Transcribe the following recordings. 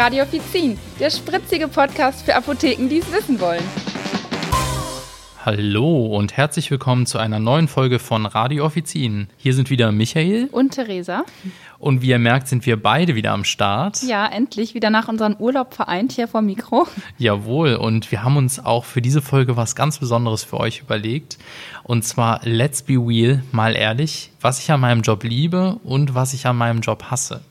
Radio Offizin, der spritzige Podcast für Apotheken, die es wissen wollen. Hallo und herzlich willkommen zu einer neuen Folge von Radio Offizin. Hier sind wieder Michael und Theresa. Und wie ihr merkt, sind wir beide wieder am Start. Ja, endlich wieder nach unserem Urlaub vereint hier vor Mikro. Jawohl, und wir haben uns auch für diese Folge was ganz Besonderes für euch überlegt. Und zwar Let's Be Real, mal ehrlich, was ich an meinem Job liebe und was ich an meinem Job hasse.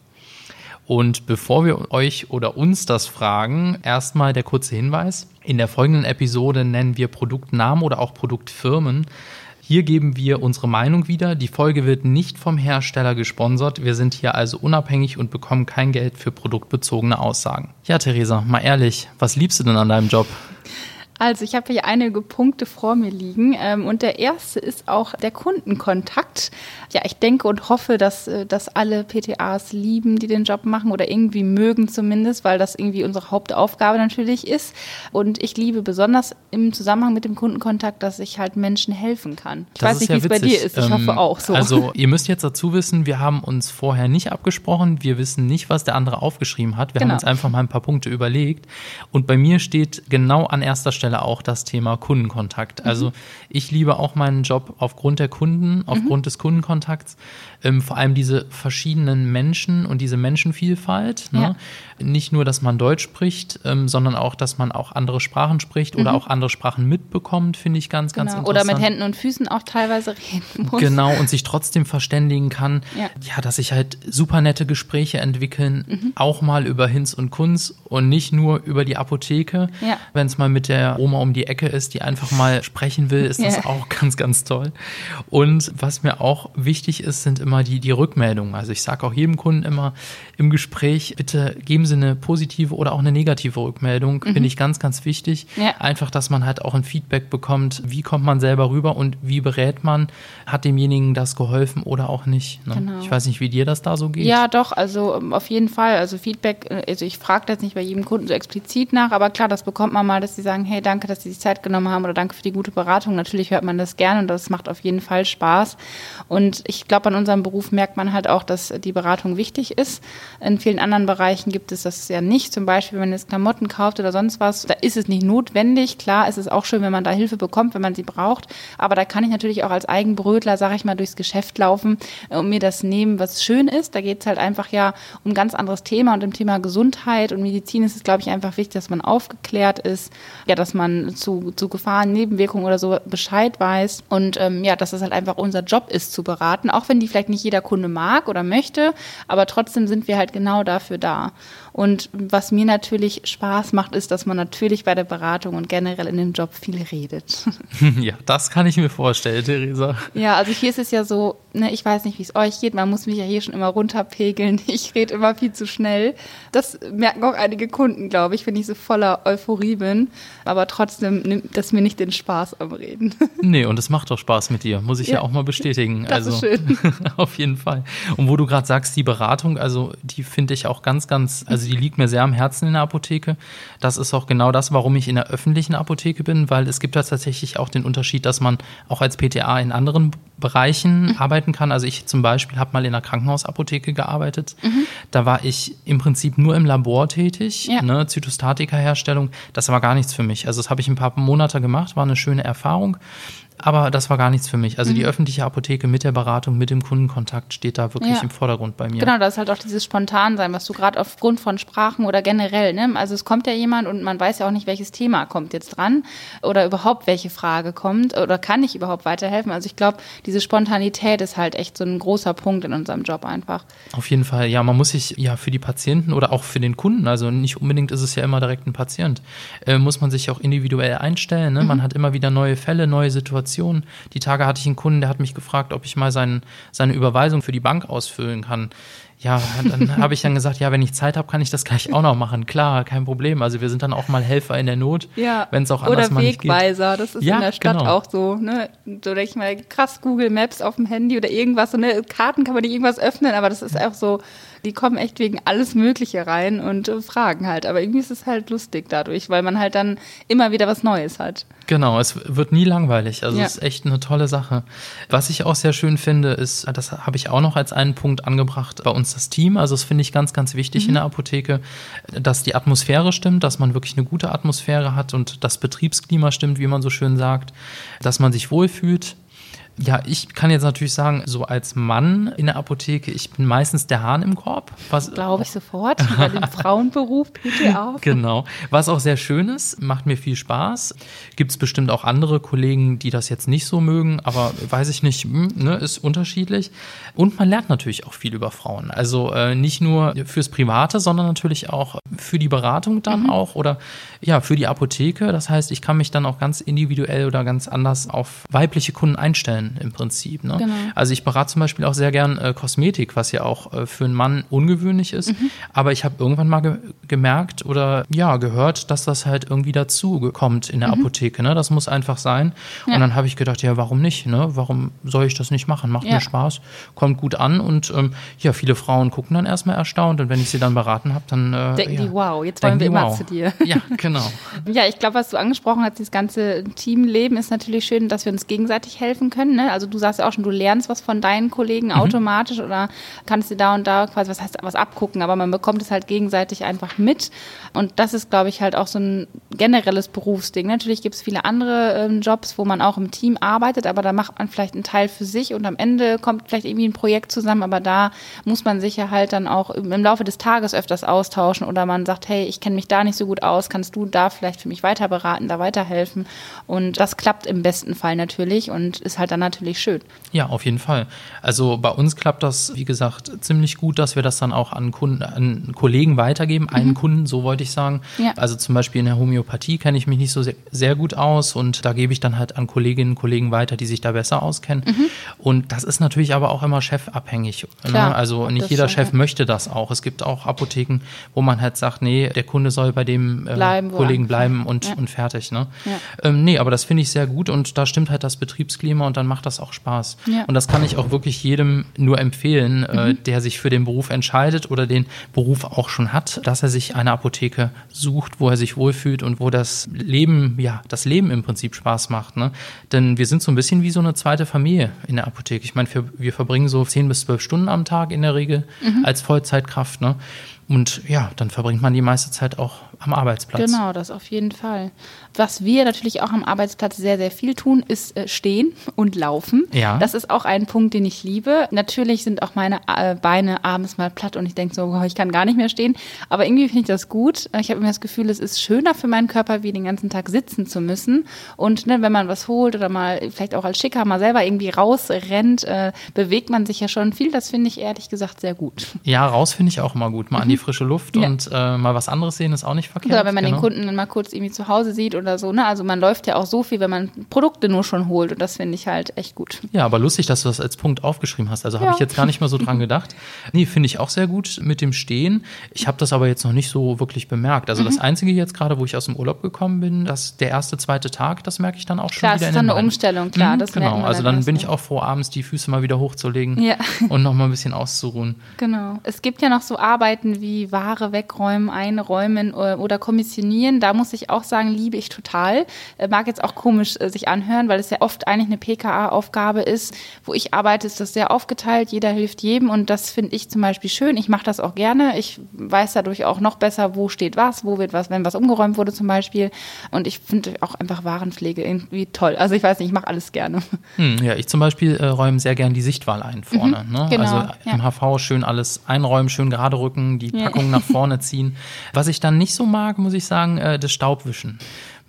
Und bevor wir euch oder uns das fragen, erstmal der kurze Hinweis. In der folgenden Episode nennen wir Produktnamen oder auch Produktfirmen. Hier geben wir unsere Meinung wieder. Die Folge wird nicht vom Hersteller gesponsert. Wir sind hier also unabhängig und bekommen kein Geld für produktbezogene Aussagen. Ja, Theresa, mal ehrlich, was liebst du denn an deinem Job? Also ich habe hier einige Punkte vor mir liegen ähm, und der erste ist auch der Kundenkontakt. Ja, ich denke und hoffe, dass, äh, dass alle PTAs lieben, die den Job machen oder irgendwie mögen zumindest, weil das irgendwie unsere Hauptaufgabe natürlich ist. Und ich liebe besonders im Zusammenhang mit dem Kundenkontakt, dass ich halt Menschen helfen kann. Ich das weiß nicht, wie es ja bei dir ist. Ich ähm, hoffe auch so. Also ihr müsst jetzt dazu wissen, wir haben uns vorher nicht abgesprochen. Wir wissen nicht, was der andere aufgeschrieben hat. Wir genau. haben uns einfach mal ein paar Punkte überlegt. Und bei mir steht genau an erster Stelle Stelle auch das Thema Kundenkontakt. Mhm. Also ich liebe auch meinen Job aufgrund der Kunden, aufgrund mhm. des Kundenkontakts. Ähm, vor allem diese verschiedenen Menschen und diese Menschenvielfalt. Ne? Ja. Nicht nur, dass man Deutsch spricht, ähm, sondern auch, dass man auch andere Sprachen spricht mhm. oder auch andere Sprachen mitbekommt, finde ich ganz, genau. ganz interessant. Oder mit Händen und Füßen auch teilweise reden muss. Genau, und sich trotzdem verständigen kann. Ja, ja dass sich halt super nette Gespräche entwickeln, mhm. auch mal über Hinz und Kunz und nicht nur über die Apotheke. Ja. Wenn es mal mit der Oma um die Ecke ist, die einfach mal sprechen will, ist das auch ganz, ganz toll. Und was mir auch wichtig ist, sind immer die, die Rückmeldungen. Also ich sage auch jedem Kunden immer im Gespräch, bitte geben Sie eine positive oder auch eine negative Rückmeldung. Mhm. Finde ich ganz, ganz wichtig. Ja. Einfach, dass man halt auch ein Feedback bekommt, wie kommt man selber rüber und wie berät man, hat demjenigen das geholfen oder auch nicht. Ne? Genau. Ich weiß nicht, wie dir das da so geht. Ja, doch, also ähm, auf jeden Fall. Also Feedback, äh, also ich frage das nicht bei jedem Kunden so explizit nach, aber klar, das bekommt man mal, dass sie sagen, hey, danke, dass Sie sich Zeit genommen haben oder danke für die gute Beratung. Natürlich hört man das gerne und das macht auf jeden Fall Spaß. Und ich glaube, an unserem Beruf merkt man halt auch, dass die Beratung wichtig ist. In vielen anderen Bereichen gibt es das ja nicht. Zum Beispiel, wenn man jetzt Klamotten kauft oder sonst was, da ist es nicht notwendig. Klar, ist es auch schön, wenn man da Hilfe bekommt, wenn man sie braucht. Aber da kann ich natürlich auch als Eigenbrötler, sage ich mal, durchs Geschäft laufen und mir das nehmen, was schön ist. Da geht es halt einfach ja um ein ganz anderes Thema und im Thema Gesundheit und Medizin ist es, glaube ich, einfach wichtig, dass man aufgeklärt ist, ja, dass man zu, zu Gefahren, Nebenwirkungen oder so Bescheid weiß. Und ähm, ja, dass es halt einfach unser Job ist zu beraten, auch wenn die vielleicht nicht jeder Kunde mag oder möchte, aber trotzdem sind wir halt genau dafür da. Und was mir natürlich Spaß macht, ist, dass man natürlich bei der Beratung und generell in dem Job viel redet. Ja, das kann ich mir vorstellen, Theresa. Ja, also hier ist es ja so, ne, ich weiß nicht, wie es euch geht, man muss mich ja hier schon immer runterpegeln. Ich rede immer viel zu schnell. Das merken auch einige Kunden, glaube ich, wenn ich so voller Euphorie bin. Aber trotzdem nimmt das mir nicht den Spaß am Reden. Nee, und es macht doch Spaß mit dir, muss ich ja, ja auch mal bestätigen. Das also, ist schön. auf jeden Fall. Und wo du gerade sagst, die Beratung, also die finde ich auch ganz, ganz, also die liegt mir sehr am Herzen in der Apotheke. Das ist auch genau das, warum ich in der öffentlichen Apotheke bin, weil es gibt da tatsächlich auch den Unterschied, dass man auch als PTA in anderen Bereichen mhm. arbeiten kann. Also ich zum Beispiel habe mal in einer Krankenhausapotheke gearbeitet. Mhm. Da war ich im Prinzip nur im Labor tätig, ja. ne, Zytostatika-Herstellung. Das war gar nichts für mich. Also das habe ich ein paar Monate gemacht, war eine schöne Erfahrung. Aber das war gar nichts für mich. Also mhm. die öffentliche Apotheke mit der Beratung, mit dem Kundenkontakt steht da wirklich ja. im Vordergrund bei mir. Genau, das ist halt auch dieses Spontansein, was du gerade aufgrund von Sprachen oder generell, ne? Also es kommt ja jemand und man weiß ja auch nicht, welches Thema kommt jetzt dran oder überhaupt welche Frage kommt oder kann ich überhaupt weiterhelfen. Also ich glaube, diese Spontanität ist halt echt so ein großer Punkt in unserem Job einfach. Auf jeden Fall, ja, man muss sich ja für die Patienten oder auch für den Kunden, also nicht unbedingt ist es ja immer direkt ein Patient, äh, muss man sich auch individuell einstellen. Ne? Mhm. Man hat immer wieder neue Fälle, neue Situationen Informationen. Die Tage hatte ich einen Kunden, der hat mich gefragt, ob ich mal sein, seine Überweisung für die Bank ausfüllen kann. Ja, dann habe ich dann gesagt, ja, wenn ich Zeit habe, kann ich das gleich auch noch machen. Klar, kein Problem. Also wir sind dann auch mal Helfer in der Not, ja. wenn es auch anders Oder mal Wegweiser, das ist ja, in der Stadt genau. auch so. Ne? So denke ich mal, krass Google Maps auf dem Handy oder irgendwas. So ne, Karten kann man nicht irgendwas öffnen, aber das ist auch so die kommen echt wegen alles Mögliche rein und äh, fragen halt. Aber irgendwie ist es halt lustig dadurch, weil man halt dann immer wieder was Neues hat. Genau, es wird nie langweilig. Also ja. es ist echt eine tolle Sache. Was ich auch sehr schön finde, ist, das habe ich auch noch als einen Punkt angebracht. Bei uns uns das Team. Also das finde ich ganz, ganz wichtig mhm. in der Apotheke, dass die Atmosphäre stimmt, dass man wirklich eine gute Atmosphäre hat und das Betriebsklima stimmt, wie man so schön sagt, dass man sich wohlfühlt. Ja, ich kann jetzt natürlich sagen, so als Mann in der Apotheke, ich bin meistens der Hahn im Korb. Was Glaube ich sofort, bei dem Frauenberuf PTA. Genau, was auch sehr schön ist, macht mir viel Spaß. Gibt es bestimmt auch andere Kollegen, die das jetzt nicht so mögen, aber weiß ich nicht, hm, ne, ist unterschiedlich. Und man lernt natürlich auch viel über Frauen. Also äh, nicht nur fürs Private, sondern natürlich auch für die Beratung dann mhm. auch oder ja, für die Apotheke. Das heißt, ich kann mich dann auch ganz individuell oder ganz anders auf weibliche Kunden einstellen im Prinzip. Ne? Genau. Also ich berate zum Beispiel auch sehr gern äh, Kosmetik, was ja auch äh, für einen Mann ungewöhnlich ist. Mhm. Aber ich habe irgendwann mal ge gemerkt oder ja gehört, dass das halt irgendwie dazu kommt in der mhm. Apotheke. Ne? Das muss einfach sein. Ja. Und dann habe ich gedacht, ja, warum nicht? Ne? Warum soll ich das nicht machen? Macht ja. mir Spaß, kommt gut an und ähm, ja, viele Frauen gucken dann erstmal erstaunt und wenn ich sie dann beraten habe, dann äh, denken ja, die, wow, jetzt wollen wir immer wow. zu dir. Ja, genau. ja, ich glaube, was du angesprochen hast, das ganze Teamleben ist natürlich schön, dass wir uns gegenseitig helfen können. Ne? Also du sagst ja auch schon, du lernst was von deinen Kollegen mhm. automatisch oder kannst dir da und da quasi was heißt was abgucken, aber man bekommt es halt gegenseitig einfach mit. Und das ist, glaube ich, halt auch so ein generelles Berufsding. Natürlich gibt es viele andere ähm, Jobs, wo man auch im Team arbeitet, aber da macht man vielleicht einen Teil für sich und am Ende kommt vielleicht irgendwie ein Projekt zusammen, aber da muss man sich ja halt dann auch im Laufe des Tages öfters austauschen oder man sagt, hey, ich kenne mich da nicht so gut aus, kannst du da vielleicht für mich weiter beraten, da weiterhelfen. Und das klappt im besten Fall natürlich und ist halt dann natürlich schön. Ja, auf jeden Fall. Also bei uns klappt das, wie gesagt, ziemlich gut, dass wir das dann auch an, Kunden, an Kollegen weitergeben, mhm. einen Kunden, so wollte ich sagen. Ja. Also zum Beispiel in der Homöopathie kenne ich mich nicht so sehr, sehr, gut aus und da gebe ich dann halt an Kolleginnen und Kollegen weiter, die sich da besser auskennen. Mhm. Und das ist natürlich aber auch immer chefabhängig. Klar, ne? Also nicht jeder Chef ja. möchte das auch. Es gibt auch Apotheken, wo man halt sagt, nee, der Kunde soll bei dem äh, bleiben, Kollegen bleiben und, ja. und fertig. Ne? Ähm, nee, aber das finde ich sehr gut und da stimmt halt das Betriebsklima und dann macht das auch Spaß. Ja. Und das kann ich auch wirklich jedem nur empfehlen, äh, mhm. äh, der sich für den Beruf entscheidet oder den Beruf auch schon hat, dass er sich eine Apotheke sucht, wo er sich wohlfühlt und wo das Leben, ja, das Leben im Prinzip Spaß macht. Ne? Denn wir sind so ein bisschen wie so eine zweite Familie in der Apotheke. Ich meine, wir, wir verbringen so zehn bis zwölf Stunden am Tag in der Regel mhm. als Vollzeitkraft. Ne? Und ja, dann verbringt man die meiste Zeit auch am Arbeitsplatz. Genau, das auf jeden Fall. Was wir natürlich auch am Arbeitsplatz sehr, sehr viel tun, ist äh, stehen und laufen. Ja. Das ist auch ein Punkt, den ich liebe. Natürlich sind auch meine äh, Beine abends mal platt und ich denke so, oh, ich kann gar nicht mehr stehen. Aber irgendwie finde ich das gut. Ich habe immer das Gefühl, es ist schöner für meinen Körper, wie den ganzen Tag sitzen zu müssen. Und ne, wenn man was holt oder mal vielleicht auch als Schicker mal selber irgendwie rausrennt, äh, bewegt man sich ja schon viel. Das finde ich ehrlich gesagt sehr gut. Ja, raus finde ich auch immer gut. Mal mhm. an die frische Luft ja. und äh, mal was anderes sehen ist auch nicht verkehrt. Oder wenn man genau. den Kunden dann mal kurz irgendwie zu Hause sieht oder so. Ne? Also man läuft ja auch so viel, wenn man Produkte nur schon holt und das finde ich halt echt gut. Ja, aber lustig, dass du das als Punkt aufgeschrieben hast. Also ja. habe ich jetzt gar nicht mal so dran gedacht. Nee, finde ich auch sehr gut mit dem Stehen. Ich habe das aber jetzt noch nicht so wirklich bemerkt. Also mhm. das Einzige jetzt gerade, wo ich aus dem Urlaub gekommen bin, dass der erste, zweite Tag, das merke ich dann auch schon klar, wieder. Das ist dann eine Umstellung, klar. Mhm, genau, also dann bin ich auch froh, abends die Füße mal wieder hochzulegen ja. und noch mal ein bisschen auszuruhen. Genau. Es gibt ja noch so Arbeiten wie Ware wegräumen, einräumen äh, oder kommissionieren. Da muss ich auch sagen, liebe ich total. Äh, mag jetzt auch komisch äh, sich anhören, weil es ja oft eigentlich eine PKA-Aufgabe ist. Wo ich arbeite, ist das sehr aufgeteilt. Jeder hilft jedem und das finde ich zum Beispiel schön. Ich mache das auch gerne. Ich weiß dadurch auch noch besser, wo steht was, wo wird was, wenn was umgeräumt wurde zum Beispiel. Und ich finde auch einfach Warenpflege irgendwie toll. Also ich weiß nicht, ich mache alles gerne. Hm, ja, ich zum Beispiel äh, räume sehr gerne die Sichtwahl ein vorne. Mhm, ne? genau, also im ja. HV schön alles einräumen, schön gerade rücken, die Packung ja. nach vorne ziehen. Was ich dann nicht so mag, muss ich sagen, äh, das Staubwischen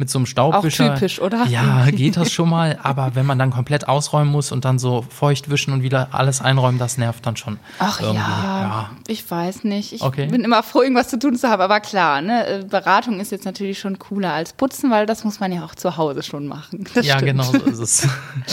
mit so einem Staubwischer. Auch typisch, oder? Ja, geht das schon mal. Aber wenn man dann komplett ausräumen muss und dann so feucht wischen und wieder alles einräumen, das nervt dann schon. Ach. Ja, ja, ich weiß nicht. Ich okay. bin immer froh, irgendwas zu tun zu haben. Aber klar, ne, äh, Beratung ist jetzt natürlich schon cooler als Putzen, weil das muss man ja auch zu Hause schon machen. Das ja, stimmt. genau so ist es.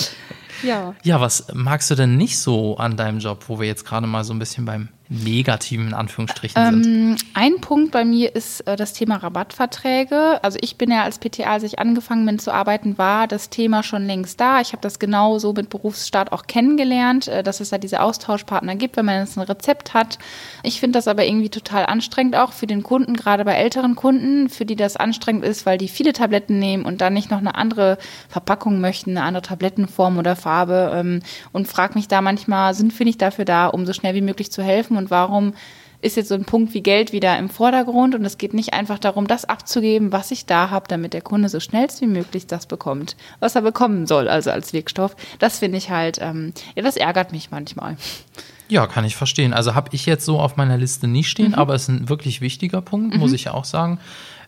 ja. Ja, was magst du denn nicht so an deinem Job, wo wir jetzt gerade mal so ein bisschen beim negativen Anführungsstrichen ähm, sind? Ein Punkt bei mir ist äh, das Thema Rabattverträge. Also ich bin ja als PTA, als ich angefangen bin zu arbeiten, war das Thema schon längst da. Ich habe das genau so mit Berufsstart auch kennengelernt, äh, dass es da diese Austauschpartner gibt, wenn man jetzt ein Rezept hat. Ich finde das aber irgendwie total anstrengend auch für den Kunden, gerade bei älteren Kunden, für die das anstrengend ist, weil die viele Tabletten nehmen und dann nicht noch eine andere Verpackung möchten, eine andere Tablettenform oder Farbe ähm, und frage mich da manchmal, sind wir nicht dafür da, um so schnell wie möglich zu helfen kaufen und warum ist jetzt so ein Punkt wie Geld wieder im Vordergrund und es geht nicht einfach darum, das abzugeben, was ich da habe, damit der Kunde so schnellst wie möglich das bekommt, was er bekommen soll, also als Wirkstoff. Das finde ich halt, ähm, ja, das ärgert mich manchmal. Ja, kann ich verstehen. Also habe ich jetzt so auf meiner Liste nicht stehen, mhm. aber es ist ein wirklich wichtiger Punkt, mhm. muss ich ja auch sagen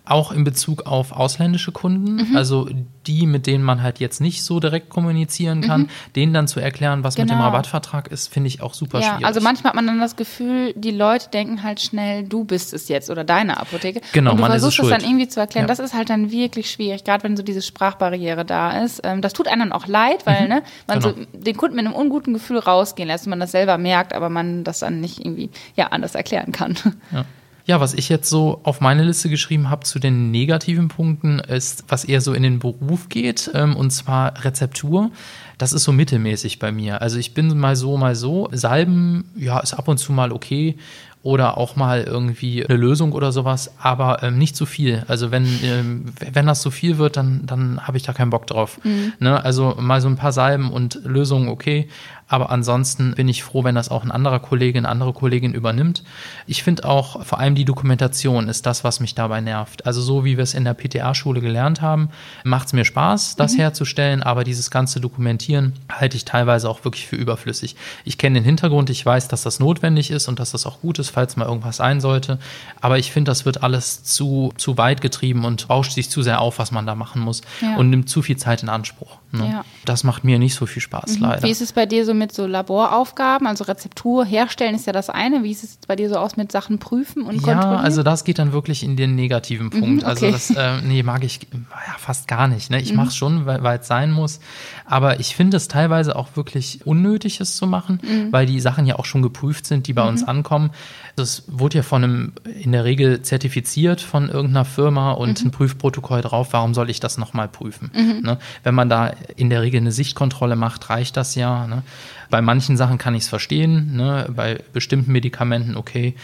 auch in Bezug auf ausländische Kunden, mhm. also die, mit denen man halt jetzt nicht so direkt kommunizieren kann, mhm. denen dann zu erklären, was genau. mit dem genau. Rabattvertrag ist, finde ich auch super ja, schwierig. Also manchmal hat man dann das Gefühl, die Leute denken halt schnell, du bist es jetzt oder deine Apotheke. Genau, und du man versuchst ist es dann irgendwie zu erklären. Ja. Das ist halt dann wirklich schwierig, gerade wenn so diese Sprachbarriere da ist. Ähm, das tut einem dann auch leid, weil mhm. ne, man genau. so den Kunden mit einem unguten Gefühl rausgehen lässt und man das selber merkt, aber man das dann nicht irgendwie ja anders erklären kann. Ja. Ja, was ich jetzt so auf meine Liste geschrieben habe zu den negativen Punkten, ist, was eher so in den Beruf geht, ähm, und zwar Rezeptur. Das ist so mittelmäßig bei mir. Also ich bin mal so, mal so. Salben, ja, ist ab und zu mal okay oder auch mal irgendwie eine Lösung oder sowas, aber ähm, nicht zu viel. Also wenn, ähm, wenn das zu viel wird, dann, dann habe ich da keinen Bock drauf. Mhm. Ne? Also mal so ein paar Salben und Lösungen okay, aber ansonsten bin ich froh, wenn das auch ein anderer Kollege, eine andere Kollegin übernimmt. Ich finde auch vor allem die Dokumentation ist das, was mich dabei nervt. Also so wie wir es in der PTA-Schule gelernt haben, macht es mir Spaß, das mhm. herzustellen, aber dieses ganze Dokumentieren halte ich teilweise auch wirklich für überflüssig. Ich kenne den Hintergrund, ich weiß, dass das notwendig ist und dass das auch gut ist, falls mal irgendwas sein sollte. Aber ich finde, das wird alles zu, zu weit getrieben und bauscht sich zu sehr auf, was man da machen muss ja. und nimmt zu viel Zeit in Anspruch. Ne? Ja. Das macht mir nicht so viel Spaß, mhm. leider. Wie ist es bei dir so mit so Laboraufgaben? Also Rezeptur herstellen ist ja das eine. Wie ist es bei dir so aus mit Sachen prüfen und kontrollieren? Ja, also das geht dann wirklich in den negativen mhm, Punkt. Mhm, okay. Also das, äh, nee, mag ich ja, fast gar nicht. Ne? Ich mhm. mache es schon, weil es sein muss. Aber ich finde es teilweise auch wirklich unnötig, es zu machen, mhm. weil die Sachen ja auch schon geprüft sind, die bei uns mhm. ankommen. Das wurde ja von einem, in der Regel zertifiziert von irgendeiner Firma und ein Prüfprotokoll drauf. Warum soll ich das nochmal prüfen? Ne? Wenn man da in der Regel eine Sichtkontrolle macht, reicht das ja. Ne? Bei manchen Sachen kann ich es verstehen, ne? bei bestimmten Medikamenten okay,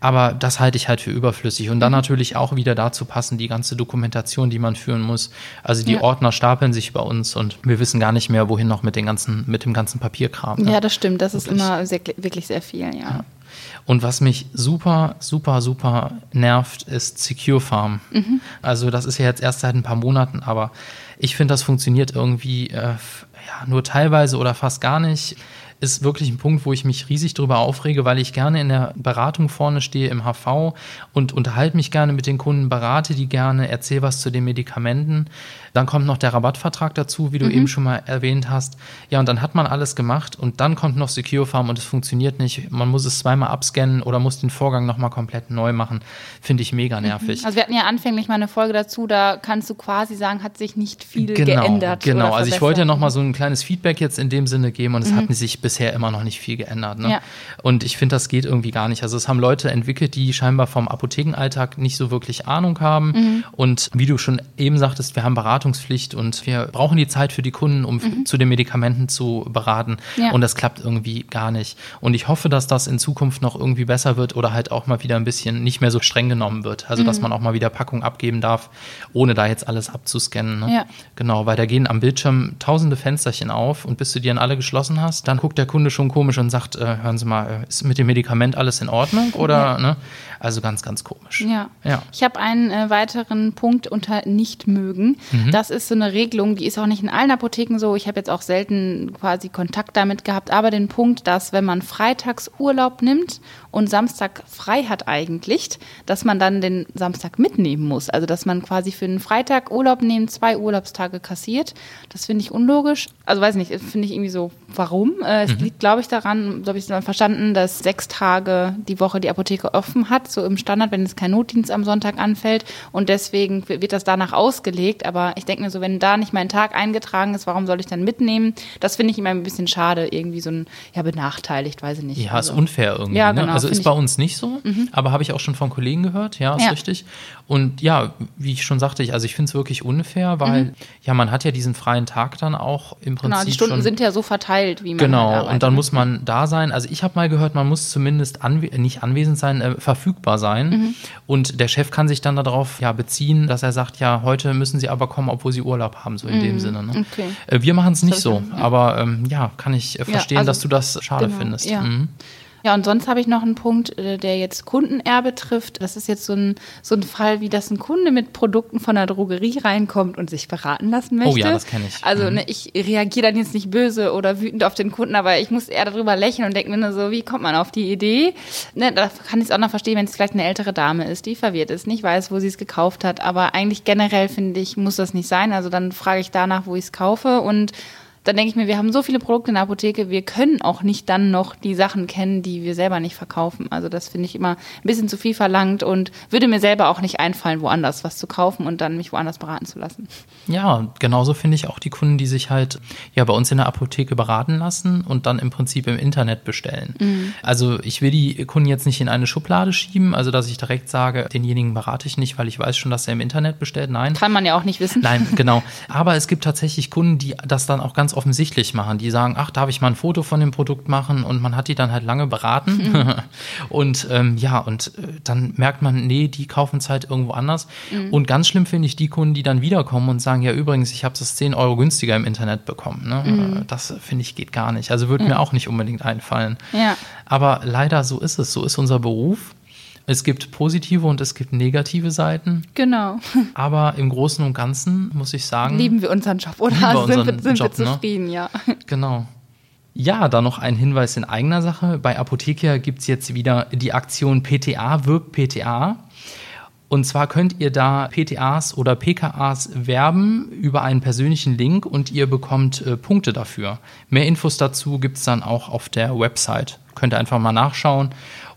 aber das halte ich halt für überflüssig. Und dann mhm. natürlich auch wieder dazu passen die ganze Dokumentation, die man führen muss. Also die ja. Ordner stapeln sich bei uns und wir wissen gar nicht mehr, wohin noch mit, den ganzen, mit dem ganzen Papierkram. Ne? Ja, das stimmt, das wirklich. ist immer sehr, wirklich sehr viel, ja. ja. Und was mich super, super, super nervt, ist Secure Farm. Mhm. Also das ist ja jetzt erst seit ein paar Monaten, aber ich finde, das funktioniert irgendwie äh, ja, nur teilweise oder fast gar nicht ist wirklich ein Punkt, wo ich mich riesig darüber aufrege, weil ich gerne in der Beratung vorne stehe im HV und unterhalte mich gerne mit den Kunden, berate die gerne, erzähle was zu den Medikamenten. Dann kommt noch der Rabattvertrag dazu, wie du mhm. eben schon mal erwähnt hast. Ja, und dann hat man alles gemacht und dann kommt noch Secure Farm und es funktioniert nicht. Man muss es zweimal abscannen oder muss den Vorgang nochmal komplett neu machen. Finde ich mega mhm. nervig. Also wir hatten ja anfänglich mal eine Folge dazu, da kannst du quasi sagen, hat sich nicht viel genau, geändert. Genau, also ich wollte ja nochmal so ein kleines Feedback jetzt in dem Sinne geben und es mhm. hat sich bisher immer noch nicht viel geändert. Ne? Ja. Und ich finde, das geht irgendwie gar nicht. Also es haben Leute entwickelt, die scheinbar vom Apothekenalltag nicht so wirklich Ahnung haben. Mhm. Und wie du schon eben sagtest, wir haben Beratung Beratungspflicht und wir brauchen die Zeit für die Kunden, um mhm. zu den Medikamenten zu beraten. Ja. Und das klappt irgendwie gar nicht. Und ich hoffe, dass das in Zukunft noch irgendwie besser wird oder halt auch mal wieder ein bisschen nicht mehr so streng genommen wird. Also, mhm. dass man auch mal wieder Packung abgeben darf, ohne da jetzt alles abzuscannen. Ne? Ja. Genau, weil da gehen am Bildschirm tausende Fensterchen auf und bis du die dann alle geschlossen hast, dann guckt der Kunde schon komisch und sagt, äh, hören Sie mal, äh, ist mit dem Medikament alles in Ordnung? Oder, ja. ne? Also ganz, ganz komisch. Ja. ja. Ich habe einen äh, weiteren Punkt unter nicht mögen. Mhm. Das ist so eine Regelung, die ist auch nicht in allen Apotheken so. Ich habe jetzt auch selten quasi Kontakt damit gehabt, aber den Punkt, dass wenn man freitags Urlaub nimmt und Samstag frei hat eigentlich, dass man dann den Samstag mitnehmen muss. Also dass man quasi für einen Freitag Urlaub nehmen, zwei Urlaubstage kassiert. Das finde ich unlogisch. Also weiß nicht, finde ich irgendwie so, warum? Äh, es mhm. liegt, glaube ich, daran, so habe ich es verstanden, dass sechs Tage die Woche die Apotheke offen hat so im Standard, wenn es kein Notdienst am Sonntag anfällt. Und deswegen wird das danach ausgelegt. Aber ich denke mir so, wenn da nicht mein Tag eingetragen ist, warum soll ich dann mitnehmen? Das finde ich immer ein bisschen schade, irgendwie so ein, ja, benachteiligt, weiß ich nicht. Ja, also. ist unfair irgendwie. Ja, ne? genau, ne? Also ist bei uns nicht so, mhm. aber habe ich auch schon von Kollegen gehört, ja, ist ja. richtig. Und ja, wie ich schon sagte, ich, also ich finde es wirklich unfair, weil mhm. ja, man hat ja diesen freien Tag dann auch im Prinzip. Genau, die Stunden sind ja so verteilt, wie man Genau, halt und dann muss man da sein. Also ich habe mal gehört, man muss zumindest anwe nicht anwesend sein, äh, verfügbar sein. Mhm. Und der Chef kann sich dann darauf ja beziehen, dass er sagt, ja, heute müssen Sie aber kommen, obwohl Sie Urlaub haben, so in mhm. dem Sinne. Ne? Okay. Äh, wir machen es nicht so, ja. aber ähm, ja, kann ich äh, verstehen, ja, also, dass du das schade genau, findest. Ja. Mhm. Ja, und sonst habe ich noch einen Punkt, äh, der jetzt Kundenerbe trifft. Das ist jetzt so ein, so ein Fall, wie das ein Kunde mit Produkten von der Drogerie reinkommt und sich beraten lassen möchte. Oh ja, das kenne ich. Also mhm. ne, ich reagiere dann jetzt nicht böse oder wütend auf den Kunden, aber ich muss eher darüber lächeln und denke mir nur so, wie kommt man auf die Idee? Ne, da kann ich es auch noch verstehen, wenn es vielleicht eine ältere Dame ist, die verwirrt ist, nicht weiß, wo sie es gekauft hat. Aber eigentlich generell finde ich, muss das nicht sein. Also dann frage ich danach, wo ich es kaufe und dann denke ich mir, wir haben so viele Produkte in der Apotheke, wir können auch nicht dann noch die Sachen kennen, die wir selber nicht verkaufen. Also das finde ich immer ein bisschen zu viel verlangt und würde mir selber auch nicht einfallen, woanders was zu kaufen und dann mich woanders beraten zu lassen. Ja, genauso finde ich auch die Kunden, die sich halt ja bei uns in der Apotheke beraten lassen und dann im Prinzip im Internet bestellen. Mhm. Also ich will die Kunden jetzt nicht in eine Schublade schieben, also dass ich direkt sage, denjenigen berate ich nicht, weil ich weiß schon, dass er im Internet bestellt. Nein. Kann man ja auch nicht wissen. Nein, genau. Aber es gibt tatsächlich Kunden, die das dann auch ganz offensichtlich machen. Die sagen, ach, darf ich mal ein Foto von dem Produkt machen? Und man hat die dann halt lange beraten. Mhm. und ähm, ja, und äh, dann merkt man, nee, die kaufen es halt irgendwo anders. Mhm. Und ganz schlimm finde ich die Kunden, die dann wiederkommen und sagen, ja, übrigens, ich habe es 10 Euro günstiger im Internet bekommen. Ne? Mhm. Das finde ich geht gar nicht. Also würde mir auch nicht unbedingt einfallen. Ja. Aber leider so ist es. So ist unser Beruf. Es gibt positive und es gibt negative Seiten. Genau. Aber im Großen und Ganzen muss ich sagen. Lieben wir unseren Job oder wir sind, wir, sind Job, wir ne? zufrieden, ne? ja. Genau. Ja, dann noch ein Hinweis in eigener Sache. Bei Apothekia gibt es jetzt wieder die Aktion PTA wirkt PTA. Und zwar könnt ihr da PTAs oder PKAs werben über einen persönlichen Link und ihr bekommt äh, Punkte dafür. Mehr Infos dazu gibt es dann auch auf der Website. Könnt ihr einfach mal nachschauen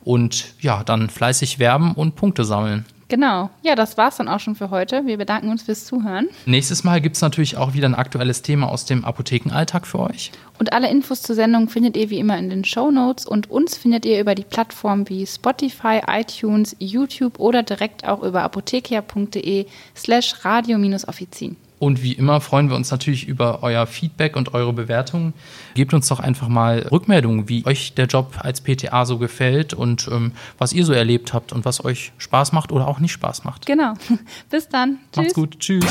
und ja, dann fleißig werben und Punkte sammeln. Genau. Ja, das war's dann auch schon für heute. Wir bedanken uns fürs Zuhören. Nächstes Mal gibt es natürlich auch wieder ein aktuelles Thema aus dem Apothekenalltag für euch. Und alle Infos zur Sendung findet ihr wie immer in den Show Notes und uns findet ihr über die Plattformen wie Spotify, iTunes, YouTube oder direkt auch über apothekia.de slash radio-offizin. Und wie immer freuen wir uns natürlich über euer Feedback und eure Bewertungen. Gebt uns doch einfach mal Rückmeldungen, wie euch der Job als PTA so gefällt und ähm, was ihr so erlebt habt und was euch Spaß macht oder auch nicht Spaß macht. Genau. Bis dann. Macht's gut. Tschüss.